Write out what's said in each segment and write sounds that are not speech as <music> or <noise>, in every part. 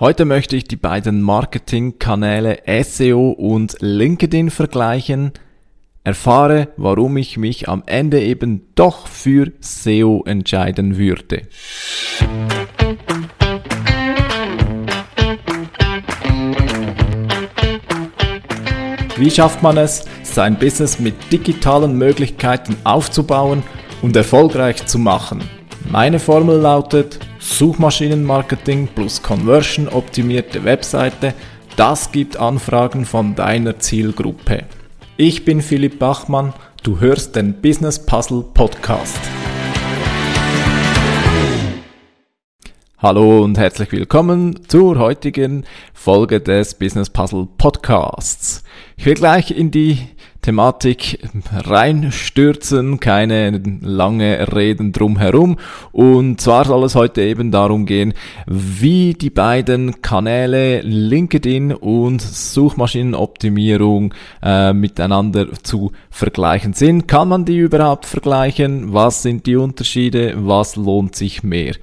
Heute möchte ich die beiden Marketingkanäle SEO und LinkedIn vergleichen. Erfahre, warum ich mich am Ende eben doch für SEO entscheiden würde. Wie schafft man es, sein Business mit digitalen Möglichkeiten aufzubauen und erfolgreich zu machen? Meine Formel lautet Suchmaschinenmarketing plus Conversion optimierte Webseite, das gibt Anfragen von deiner Zielgruppe. Ich bin Philipp Bachmann, du hörst den Business Puzzle Podcast. Hallo und herzlich willkommen zur heutigen Folge des Business Puzzle Podcasts. Ich will gleich in die Thematik reinstürzen, keine lange Reden drumherum. Und zwar soll es heute eben darum gehen, wie die beiden Kanäle LinkedIn und Suchmaschinenoptimierung äh, miteinander zu vergleichen sind. Kann man die überhaupt vergleichen? Was sind die Unterschiede? Was lohnt sich mehr?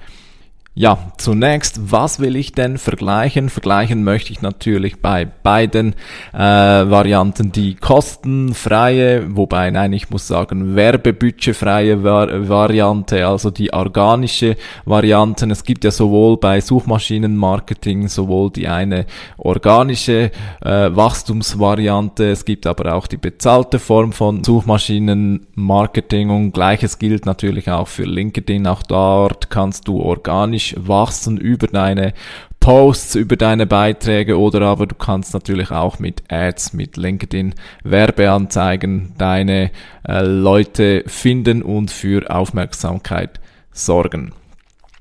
Ja, zunächst, was will ich denn vergleichen? Vergleichen möchte ich natürlich bei beiden äh, Varianten die kostenfreie, wobei, nein, ich muss sagen, werbebudgetfreie Var Variante, also die organische Variante. Es gibt ja sowohl bei Suchmaschinenmarketing sowohl die eine organische äh, Wachstumsvariante, es gibt aber auch die bezahlte Form von Suchmaschinenmarketing und gleiches gilt natürlich auch für LinkedIn. Auch dort kannst du organisch wachsen über deine Posts, über deine Beiträge oder aber du kannst natürlich auch mit Ads, mit LinkedIn Werbeanzeigen deine äh, Leute finden und für Aufmerksamkeit sorgen.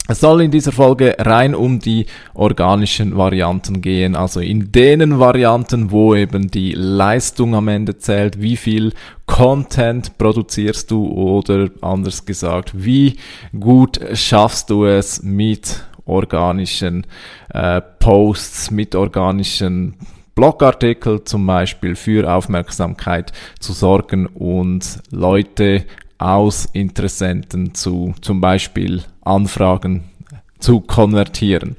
Es soll in dieser Folge rein um die organischen Varianten gehen, also in denen Varianten, wo eben die Leistung am Ende zählt, wie viel Content produzierst du oder anders gesagt, wie gut schaffst du es mit organischen äh, Posts, mit organischen Blogartikeln zum Beispiel für Aufmerksamkeit zu sorgen und Leute aus Interessenten zu zum Beispiel Anfragen zu konvertieren.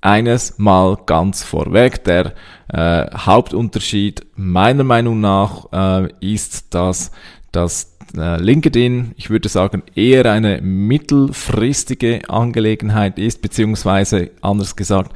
Eines mal ganz vorweg, der äh, Hauptunterschied meiner Meinung nach äh, ist, dass das äh, LinkedIn, ich würde sagen, eher eine mittelfristige Angelegenheit ist, beziehungsweise anders gesagt,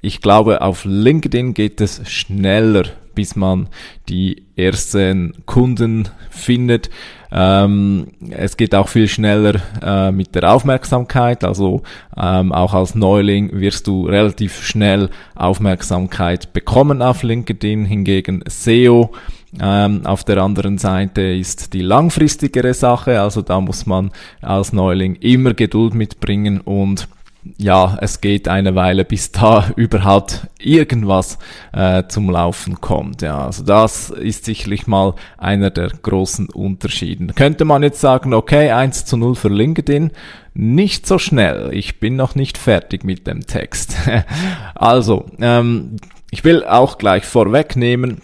ich glaube, auf LinkedIn geht es schneller, bis man die ersten Kunden findet. Ähm, es geht auch viel schneller äh, mit der Aufmerksamkeit, also ähm, auch als Neuling wirst du relativ schnell Aufmerksamkeit bekommen auf LinkedIn. Hingegen SEO ähm, auf der anderen Seite ist die langfristigere Sache, also da muss man als Neuling immer Geduld mitbringen und ja, es geht eine Weile, bis <laughs> da überhaupt irgendwas äh, zum Laufen kommt. Ja, also das ist sicherlich mal einer der großen Unterschieden. Könnte man jetzt sagen, okay, 1 zu 0 für LinkedIn, nicht so schnell. Ich bin noch nicht fertig mit dem Text. <laughs> also, ähm, ich will auch gleich vorwegnehmen,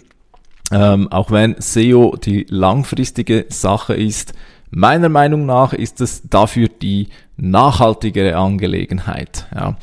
ähm, auch wenn SEO die langfristige Sache ist, Meiner Meinung nach ist es dafür die nachhaltigere Angelegenheit. Ja.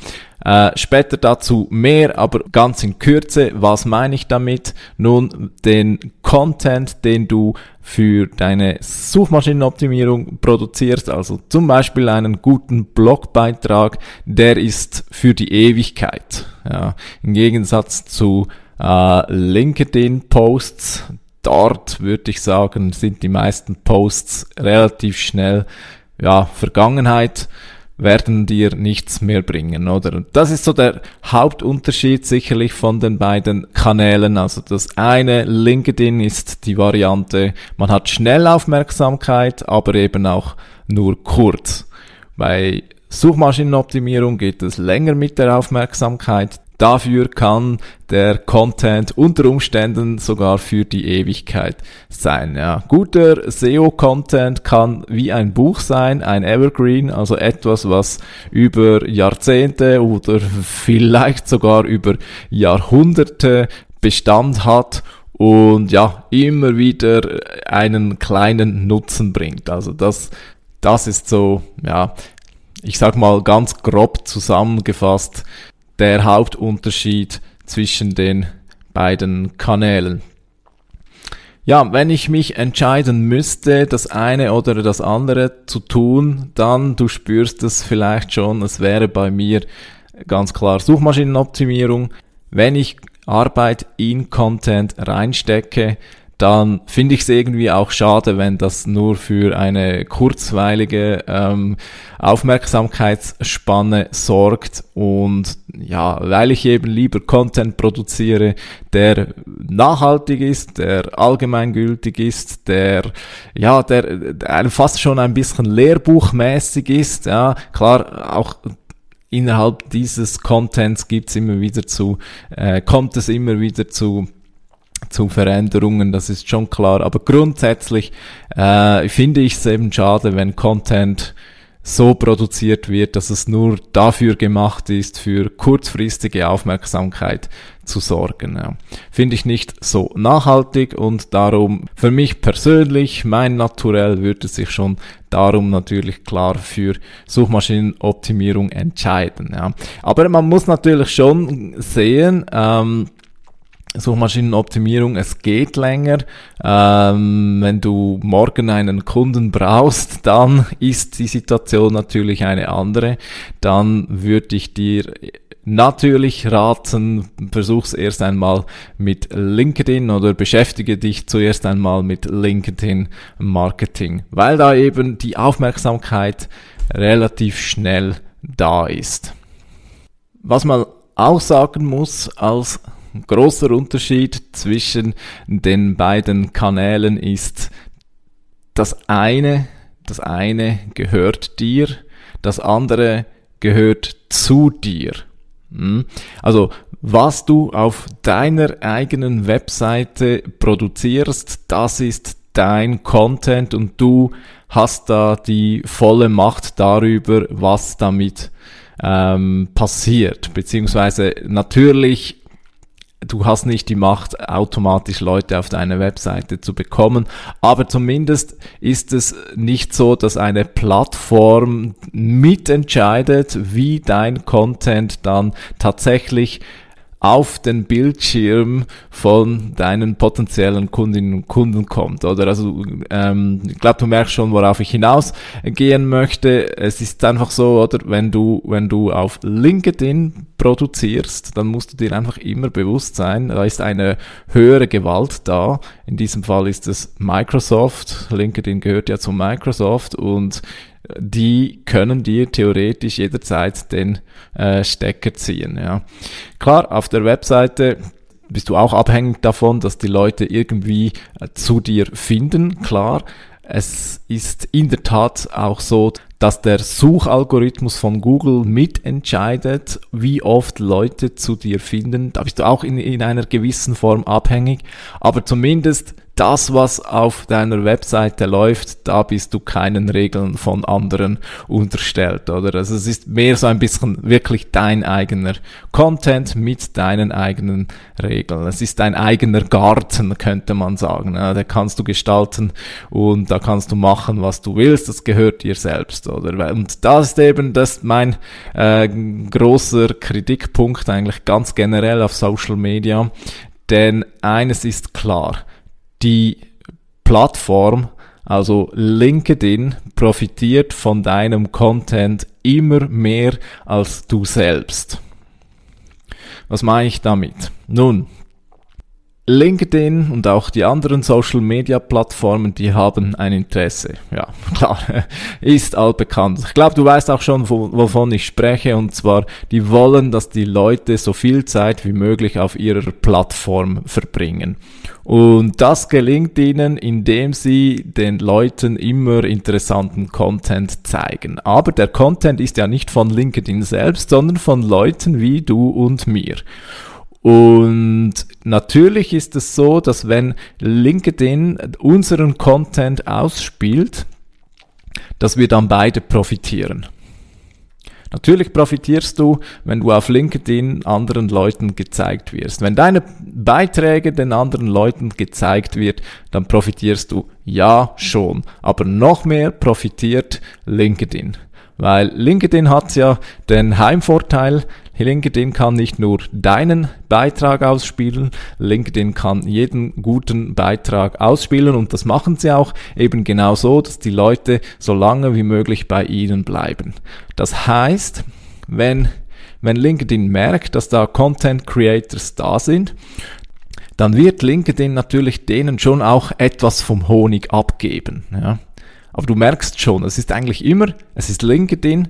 Äh, später dazu mehr, aber ganz in Kürze, was meine ich damit? Nun, den Content, den du für deine Suchmaschinenoptimierung produzierst, also zum Beispiel einen guten Blogbeitrag, der ist für die Ewigkeit. Ja. Im Gegensatz zu äh, LinkedIn-Posts, dort würde ich sagen, sind die meisten Posts relativ schnell, ja, Vergangenheit werden dir nichts mehr bringen, oder? Und das ist so der Hauptunterschied sicherlich von den beiden Kanälen. Also das eine, LinkedIn ist die Variante, man hat schnell Aufmerksamkeit, aber eben auch nur kurz. Bei Suchmaschinenoptimierung geht es länger mit der Aufmerksamkeit. Dafür kann der Content unter Umständen sogar für die Ewigkeit sein. Ja. Guter SEO-Content kann wie ein Buch sein, ein Evergreen, also etwas, was über Jahrzehnte oder vielleicht sogar über Jahrhunderte Bestand hat und ja, immer wieder einen kleinen Nutzen bringt. Also das, das ist so, ja, ich sag mal ganz grob zusammengefasst der Hauptunterschied zwischen den beiden Kanälen. Ja, wenn ich mich entscheiden müsste, das eine oder das andere zu tun, dann, du spürst es vielleicht schon, es wäre bei mir ganz klar Suchmaschinenoptimierung. Wenn ich Arbeit in Content reinstecke, dann finde ich es irgendwie auch schade, wenn das nur für eine kurzweilige ähm, Aufmerksamkeitsspanne sorgt. Und ja, weil ich eben lieber Content produziere, der nachhaltig ist, der allgemeingültig ist, der ja, der, der fast schon ein bisschen lehrbuchmäßig ist, ja, klar auch innerhalb dieses Contents gibt's immer wieder zu, äh, kommt es immer wieder zu zu Veränderungen, das ist schon klar. Aber grundsätzlich äh, finde ich es eben schade, wenn Content so produziert wird, dass es nur dafür gemacht ist, für kurzfristige Aufmerksamkeit zu sorgen. Ja. Finde ich nicht so nachhaltig und darum für mich persönlich, mein Naturell würde sich schon darum natürlich klar für Suchmaschinenoptimierung entscheiden. Ja. Aber man muss natürlich schon sehen, ähm, Suchmaschinenoptimierung, es geht länger. Ähm, wenn du morgen einen Kunden brauchst, dann ist die Situation natürlich eine andere. Dann würde ich dir natürlich raten, versuch's erst einmal mit LinkedIn oder beschäftige dich zuerst einmal mit LinkedIn Marketing, weil da eben die Aufmerksamkeit relativ schnell da ist. Was man auch sagen muss als großer Unterschied zwischen den beiden Kanälen ist, das eine, das eine gehört dir, das andere gehört zu dir. Hm? Also, was du auf deiner eigenen Webseite produzierst, das ist dein Content und du hast da die volle Macht darüber, was damit ähm, passiert. Beziehungsweise natürlich du hast nicht die Macht, automatisch Leute auf deine Webseite zu bekommen. Aber zumindest ist es nicht so, dass eine Plattform mitentscheidet, wie dein Content dann tatsächlich auf den Bildschirm von deinen potenziellen Kundinnen und Kunden kommt. Oder also ähm, ich glaube, du merkst schon, worauf ich hinausgehen möchte. Es ist einfach so, oder wenn du wenn du auf LinkedIn produzierst, dann musst du dir einfach immer bewusst sein, da ist eine höhere Gewalt da. In diesem Fall ist es Microsoft. LinkedIn gehört ja zu Microsoft und die können dir theoretisch jederzeit den äh, Stecker ziehen. Ja. Klar, auf der Webseite bist du auch abhängig davon, dass die Leute irgendwie äh, zu dir finden, klar. Es ist in der Tat auch so, dass der Suchalgorithmus von Google mitentscheidet, wie oft Leute zu dir finden. Da bist du auch in, in einer gewissen Form abhängig. Aber zumindest das, was auf deiner Webseite läuft, da bist du keinen Regeln von anderen unterstellt, oder? Also es ist mehr so ein bisschen wirklich dein eigener Content mit deinen eigenen Regeln. Es ist dein eigener Garten, könnte man sagen. Ja, da kannst du gestalten und da kannst du machen, was du willst. Das gehört dir selbst, oder? Und das ist eben das mein äh, großer Kritikpunkt eigentlich ganz generell auf Social Media. Denn eines ist klar, die Plattform, also LinkedIn, profitiert von deinem Content immer mehr als du selbst. Was meine ich damit? Nun, LinkedIn und auch die anderen Social Media Plattformen, die haben ein Interesse. Ja, <laughs> klar, ist altbekannt. Ich glaube, du weißt auch schon, wovon ich spreche, und zwar, die wollen, dass die Leute so viel Zeit wie möglich auf ihrer Plattform verbringen. Und das gelingt ihnen, indem sie den Leuten immer interessanten Content zeigen. Aber der Content ist ja nicht von LinkedIn selbst, sondern von Leuten wie du und mir. Und natürlich ist es so, dass wenn LinkedIn unseren Content ausspielt, dass wir dann beide profitieren. Natürlich profitierst du, wenn du auf LinkedIn anderen Leuten gezeigt wirst. Wenn deine Beiträge den anderen Leuten gezeigt wird, dann profitierst du ja schon. Aber noch mehr profitiert LinkedIn. Weil LinkedIn hat ja den Heimvorteil, LinkedIn kann nicht nur deinen Beitrag ausspielen, LinkedIn kann jeden guten Beitrag ausspielen und das machen sie auch eben genau so, dass die Leute so lange wie möglich bei ihnen bleiben. Das heißt, wenn wenn LinkedIn merkt, dass da Content Creators da sind, dann wird LinkedIn natürlich denen schon auch etwas vom Honig abgeben. Ja. Aber du merkst schon, es ist eigentlich immer, es ist LinkedIn,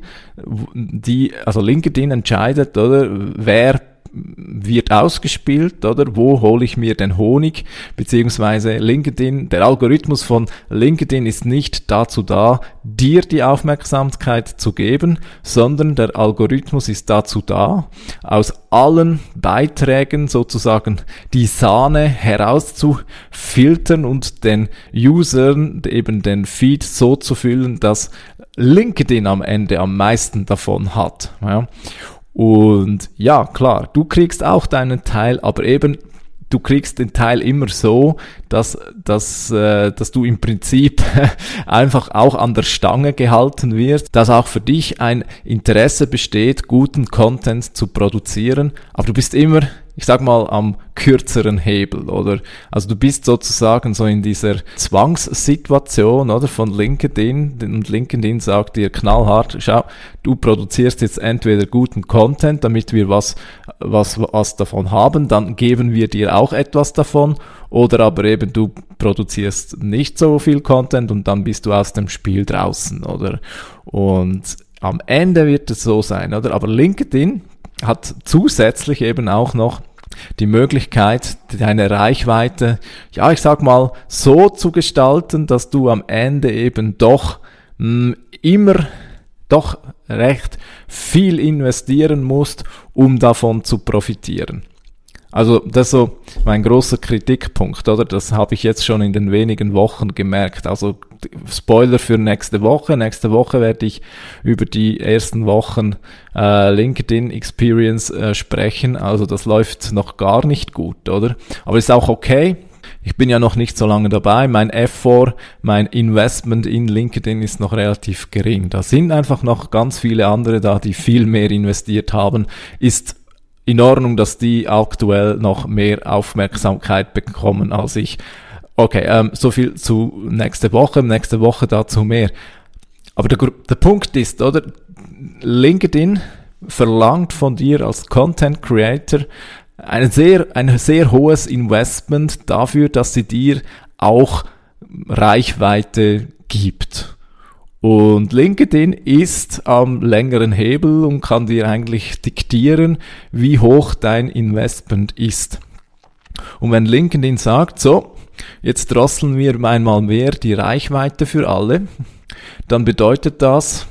die, also LinkedIn entscheidet, oder, wer wird ausgespielt, oder? Wo hole ich mir den Honig? Beziehungsweise LinkedIn, der Algorithmus von LinkedIn ist nicht dazu da, dir die Aufmerksamkeit zu geben, sondern der Algorithmus ist dazu da, aus allen Beiträgen sozusagen die Sahne herauszufiltern und den Usern eben den Feed so zu füllen, dass LinkedIn am Ende am meisten davon hat. Ja. Und ja, klar, du kriegst auch deinen Teil, aber eben du kriegst den Teil immer so, dass, dass, äh, dass du im Prinzip <laughs> einfach auch an der Stange gehalten wirst, dass auch für dich ein Interesse besteht, guten Content zu produzieren, aber du bist immer ich sag mal, am kürzeren Hebel, oder? Also du bist sozusagen so in dieser Zwangssituation, oder? Von LinkedIn, und LinkedIn sagt dir knallhart, schau, du produzierst jetzt entweder guten Content, damit wir was, was, was davon haben, dann geben wir dir auch etwas davon, oder aber eben du produzierst nicht so viel Content und dann bist du aus dem Spiel draußen, oder? Und am Ende wird es so sein, oder? Aber LinkedIn, hat zusätzlich eben auch noch die Möglichkeit, deine Reichweite, ja, ich sag mal, so zu gestalten, dass du am Ende eben doch mh, hm, immer doch recht viel investieren musst, um davon zu profitieren. Also das ist so mein großer Kritikpunkt, oder? Das habe ich jetzt schon in den wenigen Wochen gemerkt. Also Spoiler für nächste Woche. Nächste Woche werde ich über die ersten Wochen äh, LinkedIn Experience äh, sprechen. Also das läuft noch gar nicht gut, oder? Aber ist auch okay. Ich bin ja noch nicht so lange dabei. Mein Effort, mein Investment in LinkedIn ist noch relativ gering. Da sind einfach noch ganz viele andere da, die viel mehr investiert haben. Ist in Ordnung, dass die aktuell noch mehr Aufmerksamkeit bekommen als ich. Okay, ähm, so viel zu nächste Woche, nächste Woche dazu mehr. Aber der, der Punkt ist, oder? LinkedIn verlangt von dir als Content Creator ein sehr, ein sehr hohes Investment dafür, dass sie dir auch Reichweite gibt. Und LinkedIn ist am längeren Hebel und kann dir eigentlich diktieren, wie hoch dein Investment ist. Und wenn LinkedIn sagt, so, jetzt drosseln wir einmal mehr die Reichweite für alle, dann bedeutet das,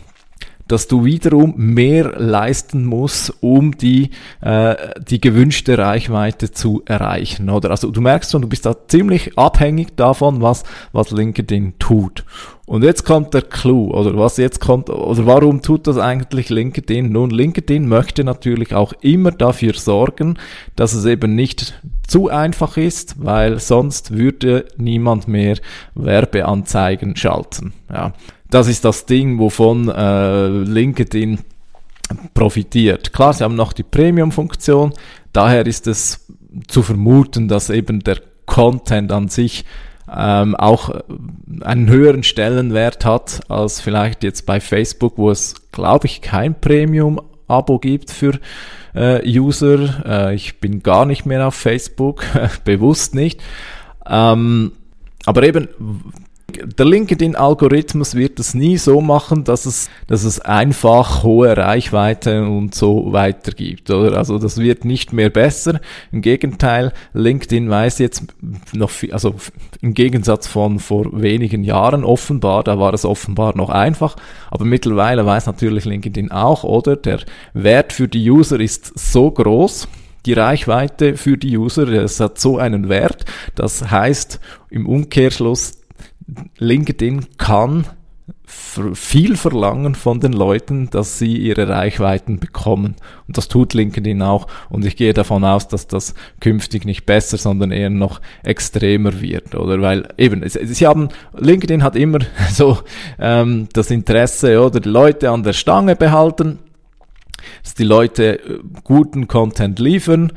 dass du wiederum mehr leisten musst, um die, äh, die gewünschte Reichweite zu erreichen. Oder also du merkst schon, du bist da ziemlich abhängig davon, was, was LinkedIn tut. Und jetzt kommt der Clou, oder was jetzt kommt, oder warum tut das eigentlich LinkedIn? Nun, LinkedIn möchte natürlich auch immer dafür sorgen, dass es eben nicht zu einfach ist, weil sonst würde niemand mehr Werbeanzeigen schalten. Ja. Das ist das Ding, wovon äh, LinkedIn profitiert. Klar, sie haben noch die Premium-Funktion, daher ist es zu vermuten, dass eben der Content an sich ähm, auch einen höheren Stellenwert hat als vielleicht jetzt bei Facebook, wo es, glaube ich, kein Premium-Abo gibt für äh, User. Äh, ich bin gar nicht mehr auf Facebook, <laughs> bewusst nicht. Ähm, aber eben der LinkedIn-Algorithmus wird es nie so machen, dass es, dass es einfach hohe Reichweite und so weiter gibt, oder? Also das wird nicht mehr besser. Im Gegenteil, LinkedIn weiß jetzt noch viel, also im Gegensatz von vor wenigen Jahren offenbar, da war es offenbar noch einfach, aber mittlerweile weiß natürlich LinkedIn auch, oder? Der Wert für die User ist so groß, die Reichweite für die User, es hat so einen Wert. Das heißt im Umkehrschluss, LinkedIn kann viel verlangen von den Leuten, dass sie ihre Reichweiten bekommen. Und das tut LinkedIn auch. Und ich gehe davon aus, dass das künftig nicht besser, sondern eher noch extremer wird. Oder weil eben, sie haben, LinkedIn hat immer <laughs> so ähm, das Interesse oder die Leute an der Stange behalten dass die Leute äh, guten Content liefern,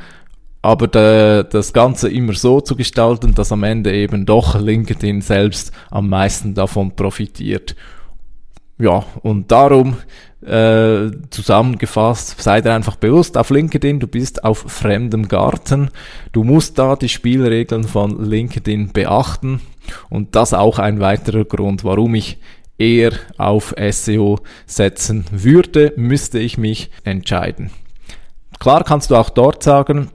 aber de, das Ganze immer so zu gestalten, dass am Ende eben doch LinkedIn selbst am meisten davon profitiert. Ja, und darum äh, zusammengefasst, sei dir einfach bewusst auf LinkedIn, du bist auf fremdem Garten, du musst da die Spielregeln von LinkedIn beachten und das auch ein weiterer Grund, warum ich eher auf SEO setzen würde, müsste ich mich entscheiden. Klar kannst du auch dort sagen,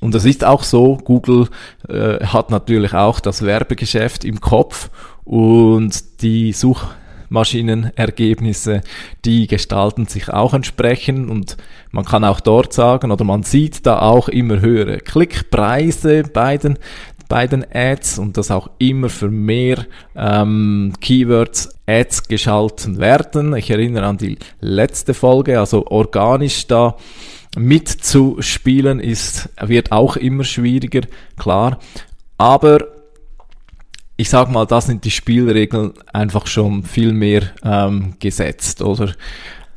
und das ist auch so, Google äh, hat natürlich auch das Werbegeschäft im Kopf und die Suchmaschinenergebnisse, die gestalten sich auch entsprechend und man kann auch dort sagen oder man sieht da auch immer höhere Klickpreise bei den bei den Ads und dass auch immer für mehr ähm, Keywords Ads geschalten werden. Ich erinnere an die letzte Folge, also organisch da mitzuspielen ist, wird auch immer schwieriger, klar. Aber ich sag mal, da sind die Spielregeln einfach schon viel mehr ähm, gesetzt, oder?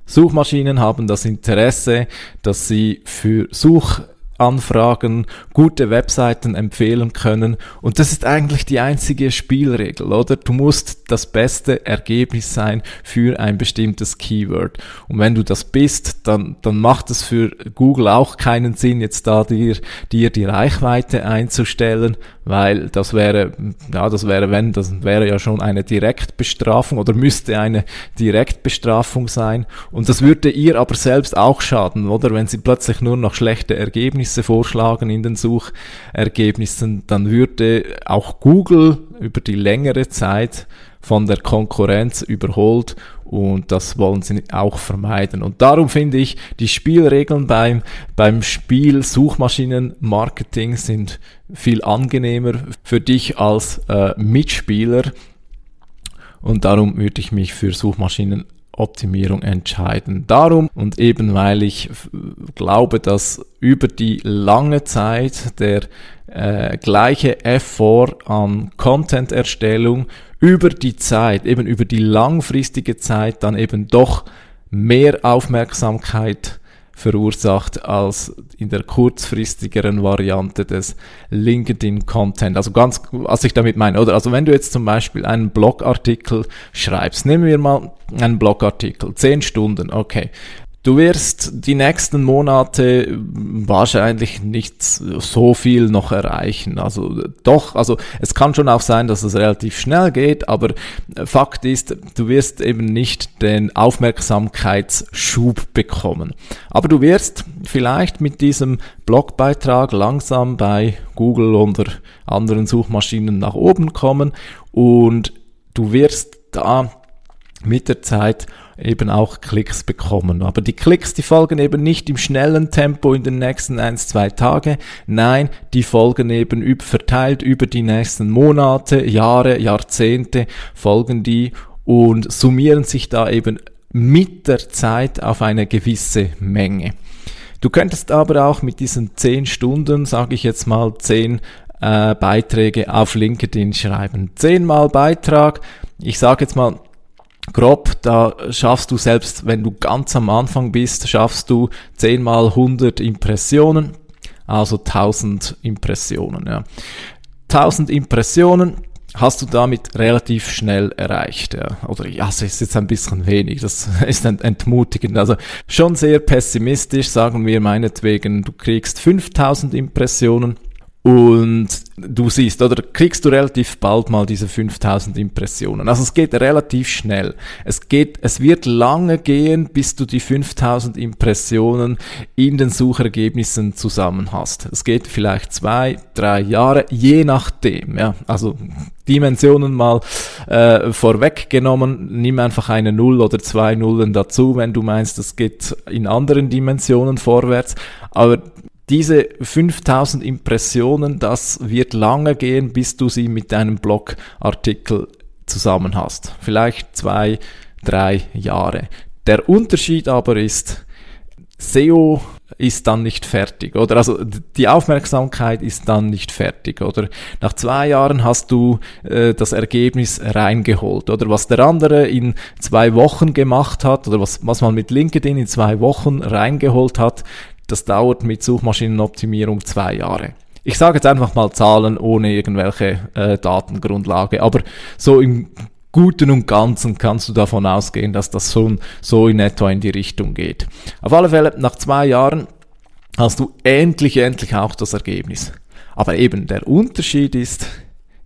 Suchmaschinen haben das Interesse, dass sie für Such Anfragen, gute Webseiten empfehlen können. Und das ist eigentlich die einzige Spielregel, oder? Du musst das beste Ergebnis sein für ein bestimmtes Keyword. Und wenn du das bist, dann, dann macht es für Google auch keinen Sinn, jetzt da dir, dir die Reichweite einzustellen, weil das wäre, ja, das wäre, wenn, das wäre ja schon eine Direktbestrafung oder müsste eine Direktbestrafung sein. Und das würde ihr aber selbst auch schaden, oder? Wenn sie plötzlich nur noch schlechte Ergebnisse vorschlagen in den Suchergebnissen, dann würde auch Google über die längere Zeit von der Konkurrenz überholt und das wollen sie auch vermeiden. Und darum finde ich, die Spielregeln beim, beim Spiel Suchmaschinenmarketing sind viel angenehmer für dich als äh, Mitspieler. Und darum würde ich mich für Suchmaschinenoptimierung entscheiden. Darum und eben weil ich glaube, dass über die lange Zeit der äh, gleiche Effort an Content-Erstellung über die Zeit, eben über die langfristige Zeit dann eben doch mehr Aufmerksamkeit verursacht als in der kurzfristigeren Variante des LinkedIn Content. Also ganz, was ich damit meine, oder? Also wenn du jetzt zum Beispiel einen Blogartikel schreibst, nehmen wir mal einen Blogartikel, 10 Stunden, okay. Du wirst die nächsten Monate wahrscheinlich nicht so viel noch erreichen. Also doch, also es kann schon auch sein, dass es relativ schnell geht, aber Fakt ist, du wirst eben nicht den Aufmerksamkeitsschub bekommen. Aber du wirst vielleicht mit diesem Blogbeitrag langsam bei Google oder anderen Suchmaschinen nach oben kommen und du wirst da mit der Zeit eben auch Klicks bekommen. Aber die Klicks, die folgen eben nicht im schnellen Tempo in den nächsten ein, zwei Tage. Nein, die folgen eben verteilt über die nächsten Monate, Jahre, Jahrzehnte folgen die und summieren sich da eben mit der Zeit auf eine gewisse Menge. Du könntest aber auch mit diesen zehn Stunden, sage ich jetzt mal, zehn äh, Beiträge auf LinkedIn schreiben. Zehnmal Beitrag, ich sage jetzt mal grob, da schaffst du selbst, wenn du ganz am Anfang bist, schaffst du 10 mal 100 Impressionen, also 1000 Impressionen. Ja. 1000 Impressionen hast du damit relativ schnell erreicht. Ja. Oder ja, es ist jetzt ein bisschen wenig, das <laughs> ist entmutigend. Also schon sehr pessimistisch, sagen wir meinetwegen, du kriegst 5000 Impressionen und du siehst, oder kriegst du relativ bald mal diese 5000 Impressionen. Also es geht relativ schnell. Es geht, es wird lange gehen, bis du die 5000 Impressionen in den Suchergebnissen zusammen hast. Es geht vielleicht zwei, drei Jahre, je nachdem, ja. Also Dimensionen mal äh, vorweggenommen, nimm einfach eine Null oder zwei Nullen dazu, wenn du meinst, es geht in anderen Dimensionen vorwärts. Aber diese 5000 Impressionen, das wird lange gehen, bis du sie mit deinem Blogartikel zusammen hast. Vielleicht zwei, drei Jahre. Der Unterschied aber ist, SEO ist dann nicht fertig, oder? Also die Aufmerksamkeit ist dann nicht fertig, oder? Nach zwei Jahren hast du äh, das Ergebnis reingeholt, oder? Was der andere in zwei Wochen gemacht hat, oder was, was man mit LinkedIn in zwei Wochen reingeholt hat, das dauert mit Suchmaschinenoptimierung zwei Jahre. Ich sage jetzt einfach mal Zahlen ohne irgendwelche äh, Datengrundlage, aber so im Guten und Ganzen kannst du davon ausgehen, dass das so, so in etwa in die Richtung geht. Auf alle Fälle, nach zwei Jahren hast du endlich, endlich auch das Ergebnis. Aber eben der Unterschied ist,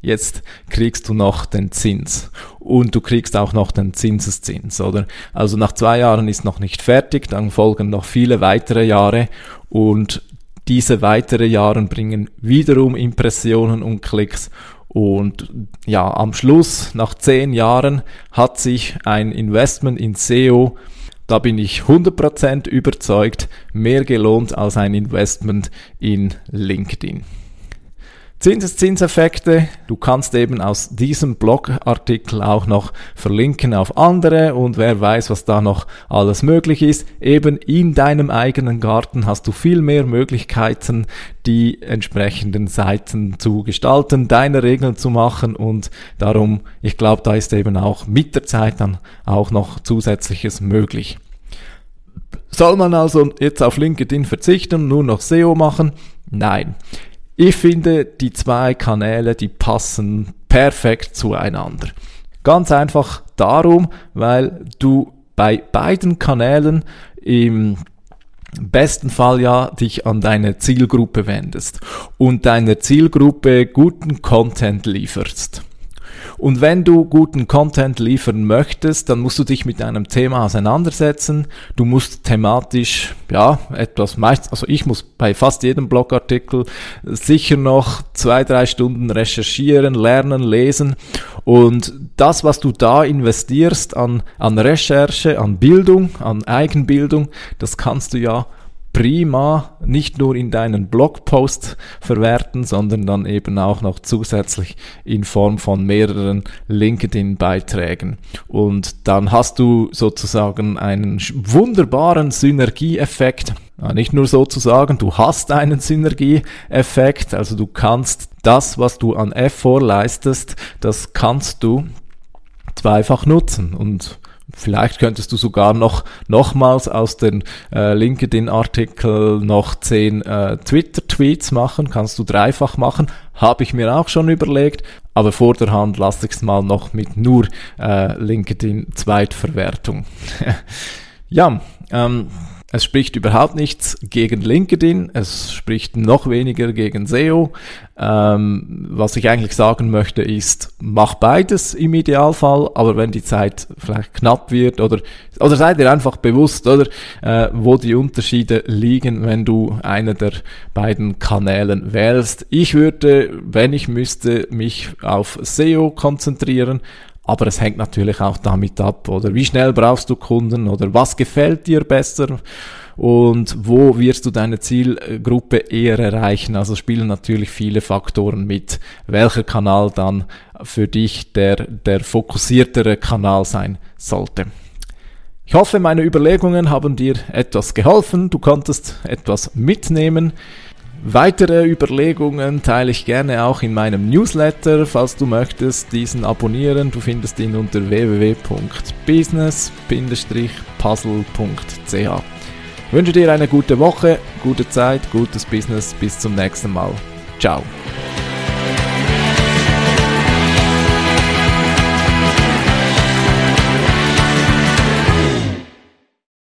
jetzt kriegst du noch den Zins und du kriegst auch noch den Zinseszins, oder? Also nach zwei Jahren ist noch nicht fertig, dann folgen noch viele weitere Jahre und diese weitere Jahre bringen wiederum Impressionen und Klicks und ja, am Schluss, nach zehn Jahren, hat sich ein Investment in SEO, da bin ich 100% überzeugt, mehr gelohnt als ein Investment in LinkedIn. Zinseszinseffekte. Du kannst eben aus diesem Blogartikel auch noch verlinken auf andere und wer weiß, was da noch alles möglich ist. Eben in deinem eigenen Garten hast du viel mehr Möglichkeiten, die entsprechenden Seiten zu gestalten, deine Regeln zu machen und darum, ich glaube, da ist eben auch mit der Zeit dann auch noch zusätzliches möglich. Soll man also jetzt auf LinkedIn verzichten, nur noch SEO machen? Nein. Ich finde, die zwei Kanäle, die passen perfekt zueinander. Ganz einfach darum, weil du bei beiden Kanälen im besten Fall ja dich an deine Zielgruppe wendest und deiner Zielgruppe guten Content lieferst. Und wenn du guten Content liefern möchtest, dann musst du dich mit einem Thema auseinandersetzen. Du musst thematisch, ja, etwas meist, also ich muss bei fast jedem Blogartikel sicher noch zwei, drei Stunden recherchieren, lernen, lesen. Und das, was du da investierst an, an Recherche, an Bildung, an Eigenbildung, das kannst du ja prima nicht nur in deinen Blogpost verwerten, sondern dann eben auch noch zusätzlich in Form von mehreren LinkedIn-Beiträgen. Und dann hast du sozusagen einen wunderbaren Synergieeffekt. Nicht nur sozusagen, du hast einen Synergieeffekt, also du kannst das, was du an Effort leistest, das kannst du zweifach nutzen und Vielleicht könntest du sogar noch nochmals aus den äh, LinkedIn-Artikel noch zehn äh, Twitter-Tweets machen, kannst du dreifach machen, habe ich mir auch schon überlegt, aber vor der Hand lasse ich es mal noch mit nur äh, LinkedIn-Zweitverwertung. <laughs> ja, ähm, es spricht überhaupt nichts gegen LinkedIn, es spricht noch weniger gegen SEO. Ähm, was ich eigentlich sagen möchte ist, mach beides im Idealfall, aber wenn die Zeit vielleicht knapp wird oder, oder seid ihr einfach bewusst, oder, äh, wo die Unterschiede liegen, wenn du einen der beiden Kanälen wählst. Ich würde, wenn ich müsste, mich auf SEO konzentrieren, aber es hängt natürlich auch damit ab, oder wie schnell brauchst du Kunden oder was gefällt dir besser und wo wirst du deine Zielgruppe eher erreichen. Also spielen natürlich viele Faktoren mit, welcher Kanal dann für dich der, der fokussiertere Kanal sein sollte. Ich hoffe, meine Überlegungen haben dir etwas geholfen, du konntest etwas mitnehmen. Weitere Überlegungen teile ich gerne auch in meinem Newsletter, falls du möchtest diesen abonnieren. Du findest ihn unter www.business-puzzle.ch. Ich wünsche dir eine gute Woche, gute Zeit, gutes Business. Bis zum nächsten Mal. Ciao.